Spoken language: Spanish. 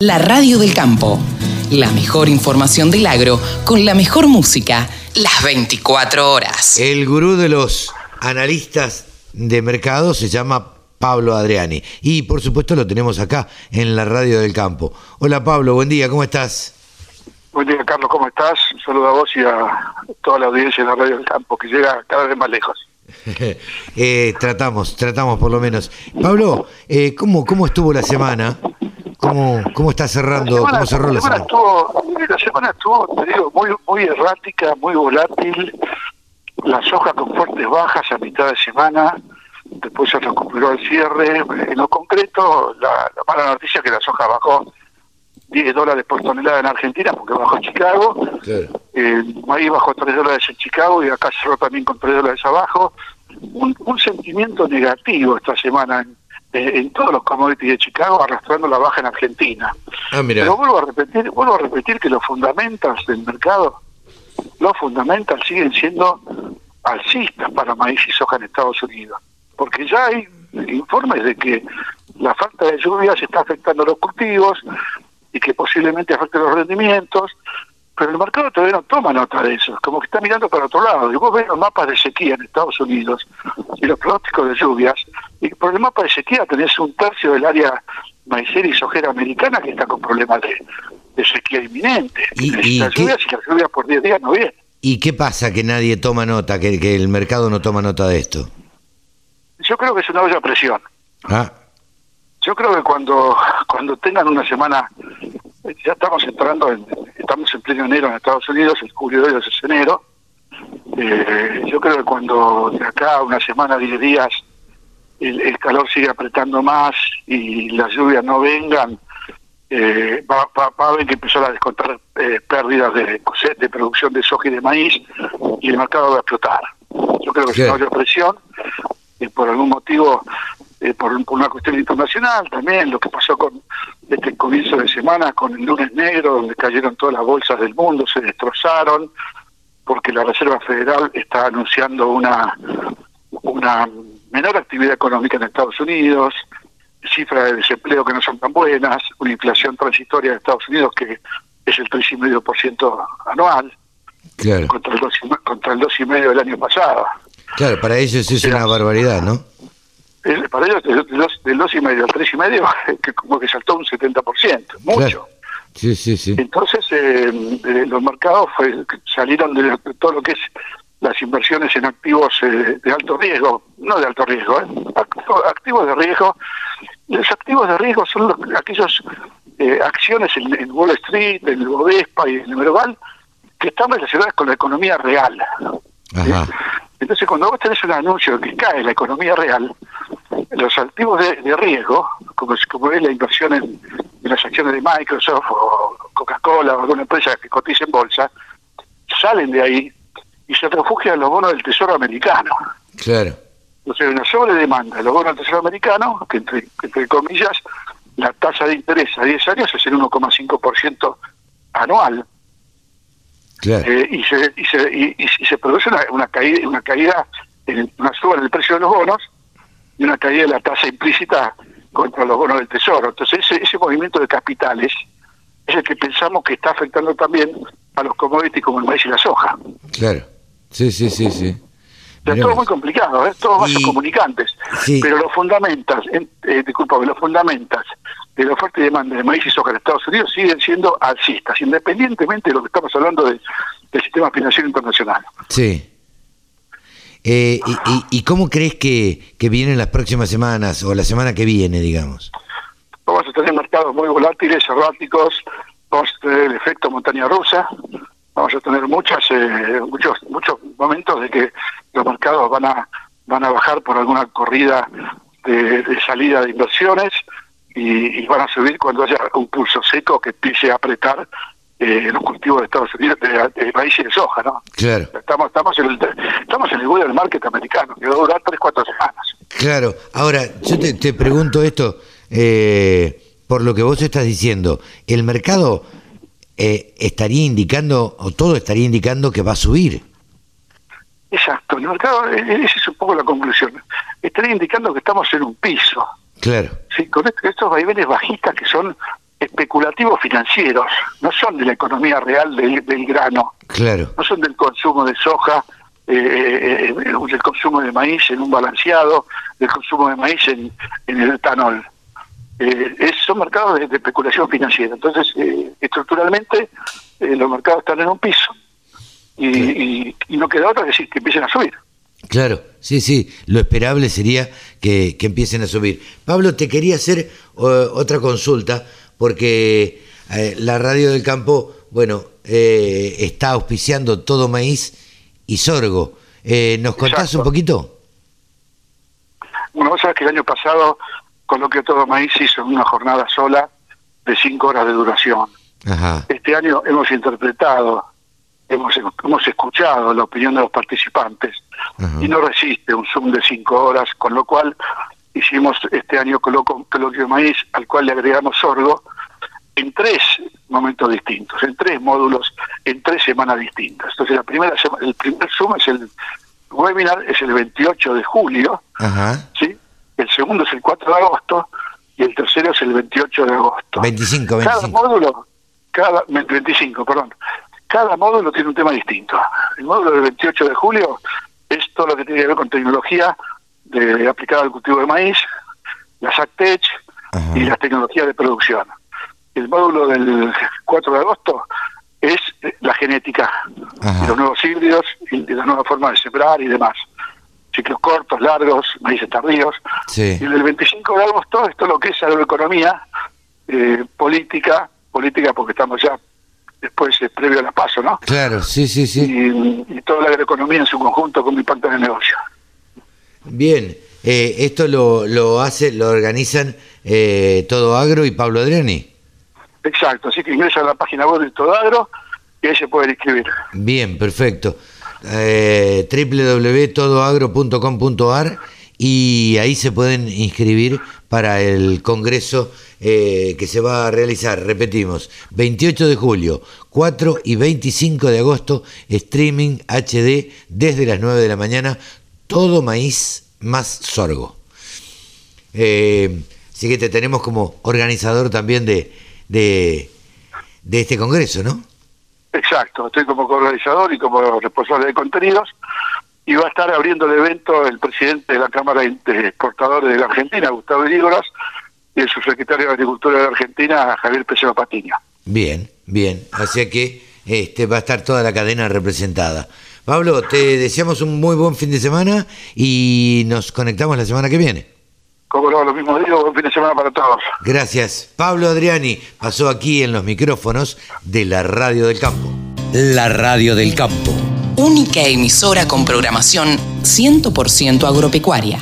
La radio del campo. La mejor información del agro con la mejor música las 24 horas. El gurú de los analistas de mercado se llama Pablo Adriani. Y por supuesto lo tenemos acá en la radio del campo. Hola Pablo, buen día, ¿cómo estás? Buen día Carlos, ¿cómo estás? Un saludo a vos y a toda la audiencia de la radio del campo que llega cada vez más lejos. Eh, tratamos, tratamos por lo menos. Pablo, eh, ¿cómo, ¿cómo estuvo la semana? ¿Cómo, cómo está cerrando? semana- ¿Cómo cerró la semana? Estuvo, la semana estuvo, te digo, muy, muy errática, muy volátil. La soja con fuertes bajas a mitad de semana. Después se recuperó al cierre. En lo concreto, la, la mala noticia es que la soja bajó 10 dólares por tonelada en Argentina porque bajó en Chicago. Eh, ahí bajó 3 dólares en Chicago y acá cerró también con 3 dólares abajo. Un, un sentimiento negativo esta semana en, en todos los commodities de Chicago, arrastrando la baja en Argentina. Ah, mira. Pero vuelvo a repetir, vuelvo a repetir que los fundamentals del mercado, los fundamentals siguen siendo alcistas para maíz y soja en Estados Unidos, porque ya hay informes de que la falta de lluvias está afectando los cultivos y que posiblemente afecte los rendimientos, pero el mercado todavía no toma nota de eso, como que está mirando para otro lado. Y vos ves los mapas de sequía en Estados Unidos y los pronósticos de lluvias, y por el mapa de sequía tenés un tercio del área maicera y sojera americana que está con problemas de, de sequía inminente. ¿Y- y qué- lluvias y las lluvias por 10 días no vienen. ¿Y qué pasa que nadie toma nota, que, que el mercado no toma nota de esto? Yo creo que es una olla a presión. Ah, Yo creo que cuando cuando tengan una semana, ya estamos entrando, en, estamos en pleno enero en Estados Unidos, el julio de ellos es enero, eh, yo creo que cuando de acá una semana, 10 días, el, el calor sigue apretando más y las lluvias no vengan, eh, va, va, va a haber que empezar a descontar eh, pérdidas de, de producción de soja y de maíz y el mercado va a explotar. Yo creo que es Claro. una presión y por algún motivo, eh, por, por una cuestión internacional también, lo que pasó con este comienzo de semana con el lunes negro, donde cayeron todas las bolsas del mundo, se destrozaron, porque la Reserva Federal está anunciando una, una menor actividad económica en Estados Unidos, cifras de desempleo que no son tan buenas, una inflación transitoria en Estados Unidos que es el 3,5% anual, claro. contra el 2,5% contra el 2,5% del año pasado. Claro, para ellos es una barbaridad, ¿no? Para ellos del dos- del 2,5 al 3,5 que como que saltó un 70%, mucho. Claro. Sí, sí, sí. Entonces eh, eh, los mercados fue- salieron de, de todo lo que es las inversiones en activos eh, de alto riesgo, no de alto riesgo, ¿eh? Activo- activos de riesgo. Los activos de riesgo son los- aquellos eh, acciones en, en Wall Street, en el Bovespa y en el Merval que están relacionadas con la economía real. Ajá. Entonces, cuando vos tenés un anuncio de que cae la economía real, los activos de, de riesgo, como, es- como es la inversión en, en las acciones de Microsoft o Coca-Cola o alguna empresa que cotiza en bolsa, salen de ahí y se refugian en los bonos del Tesoro americano. Claro. Entonces, hay una sobredemanda de los bonos del Tesoro americano, que entre, entre comillas, la tasa de interés a 10 años es el 1,5% anual. Claro. Eh, y, se, y, se, y, y- se produce una, una caída, una caída en una suba en el precio de los bonos y una caída de la tasa implícita contra los bonos del tesoro. Entonces ese, ese movimiento de capitales es el que pensamos que está afectando también a los commodities como el maíz y la soja. Claro. Sí, sí, sí, sí. O sea, todo muy complicado, ¿eh? todos vasos Y- comunicantes. Sí. Pero los fundamentos, en- eh, discúlpame, los fundamentos de la oferta y demanda de maíz y soja en Estados Unidos siguen siendo alcistas, independientemente de lo que estamos hablando de- del sistema financiero internacional. Sí. Eh, y, y- cómo crees que, que vienen las próximas semanas o la semana que viene, digamos? Vamos a tener mercados muy volátiles, erráticos, vamos a tener el efecto montaña rusa, vamos a tener muchas eh, muchos muchos momentos de que los mercados van a van a bajar por alguna corrida de, de salida de inversiones y, y van a subir cuando haya un pulso seco que empiece a apretar eh, los cultivos de Estados Unidos de, de maíz y de soja, ¿no? Claro, Estamos estamos en el estamos en el del market americano que va a durar tres cuatro semanas. claro. Ahora, yo te, te pregunto esto, eh, por lo que vos estás diciendo, ¿el mercado eh, estaría indicando, o todo estaría indicando que va a subir? Exacto, el mercado, eh, esa es un poco la conclusión. Estaría indicando que estamos en un piso. Claro, Sí, con est- estos vaivenes bajistas que son especulativos financieros, no son de la economía real del, del grano, Claro. no son del consumo de soja, eh, eh, eh, del consumo de maíz en un balanceado, del consumo de maíz en, en el etanol. Eh, es- son mercados de, de especulación financiera. Entonces, eh, estructuralmente, eh, los mercados están en un piso y, y- y no queda otra que decir que empiecen a subir. Claro, sí, sí, lo esperable sería que, que empiecen a subir. Pablo, te quería hacer otra consulta, porque eh, la radio del campo, bueno, eh, está auspiciando todo maíz y sorgo. Eh, ¿Nos contás Exacto. un poquito? Bueno, vos sabés que el año pasado Coloquio Todo Maíz hizo una jornada sola de cinco horas de duración. Ajá, Este año hemos interpretado, hemos, hemos escuchado la opinión de los participantes Ajá. y no resiste un Zoom de cinco horas, con lo cual hicimos este año coloco- coloquio de maíz, al cual le agregamos sorgo, en tres momentos distintos, en tres módulos, en tres semanas distintas. Entonces, la primera sema- el primer Zoom es el webinar, es el 28 de julio, ajá. ¿sí? El segundo es el 4 de agosto y el tercero es el 28 de agosto. 25, Cada 25. módulo, cada 25, perdón. Cada módulo tiene un tema distinto. El módulo del 28 de julio es todo lo que tiene que ver con tecnología de, aplicada al cultivo de maíz, las ACTECH Ajá. y las tecnologías de producción. El módulo del 4 de agosto es eh, la genética, Ajá. los nuevos híbridos y la nueva forma de sembrar y demás. Ciclos cortos, largos, maíces tardíos. Sí. Y el 25 de agosto, esto es lo que es agroeconomía, eh, política, política porque estamos ya después, eh, previo a la paso, ¿no? Claro, sí, sí, sí. Y, y toda la agroeconomía en su conjunto con impacto en el negocio. Bien, eh, esto lo, lo hace, lo organizan eh, Todo Agro y Pablo Adriani. Exacto, así que ingresa a la página web de Todagro y ahí se pueden inscribir. Bien, perfecto. Eh, www.todoagro.com.ar y ahí se pueden inscribir para el congreso eh, que se va a realizar, repetimos, 28 de julio, 4 y 25 de agosto, streaming HD desde las 9 de la mañana, todo maíz más sorgo. Eh, así que te tenemos como organizador también de, de, de este congreso, ¿no? Exacto, estoy como organizador y como responsable de contenidos y va a estar abriendo el evento el presidente de la Cámara de Exportadores de la Argentina, Gustavo Irígoras, y el subsecretario de Agricultura de la Argentina, Javier Pesero Patiño. Bien, bien. Así que este, va a estar toda la cadena representada. Pablo, te deseamos un muy buen fin de semana y nos conectamos la semana que viene. Como no, lo mismo digo, buen fin de semana para todos. Gracias. Pablo Adriani pasó aquí en los micrófonos de la Radio del Campo. La Radio del Campo. Única emisora con programación 100% agropecuaria.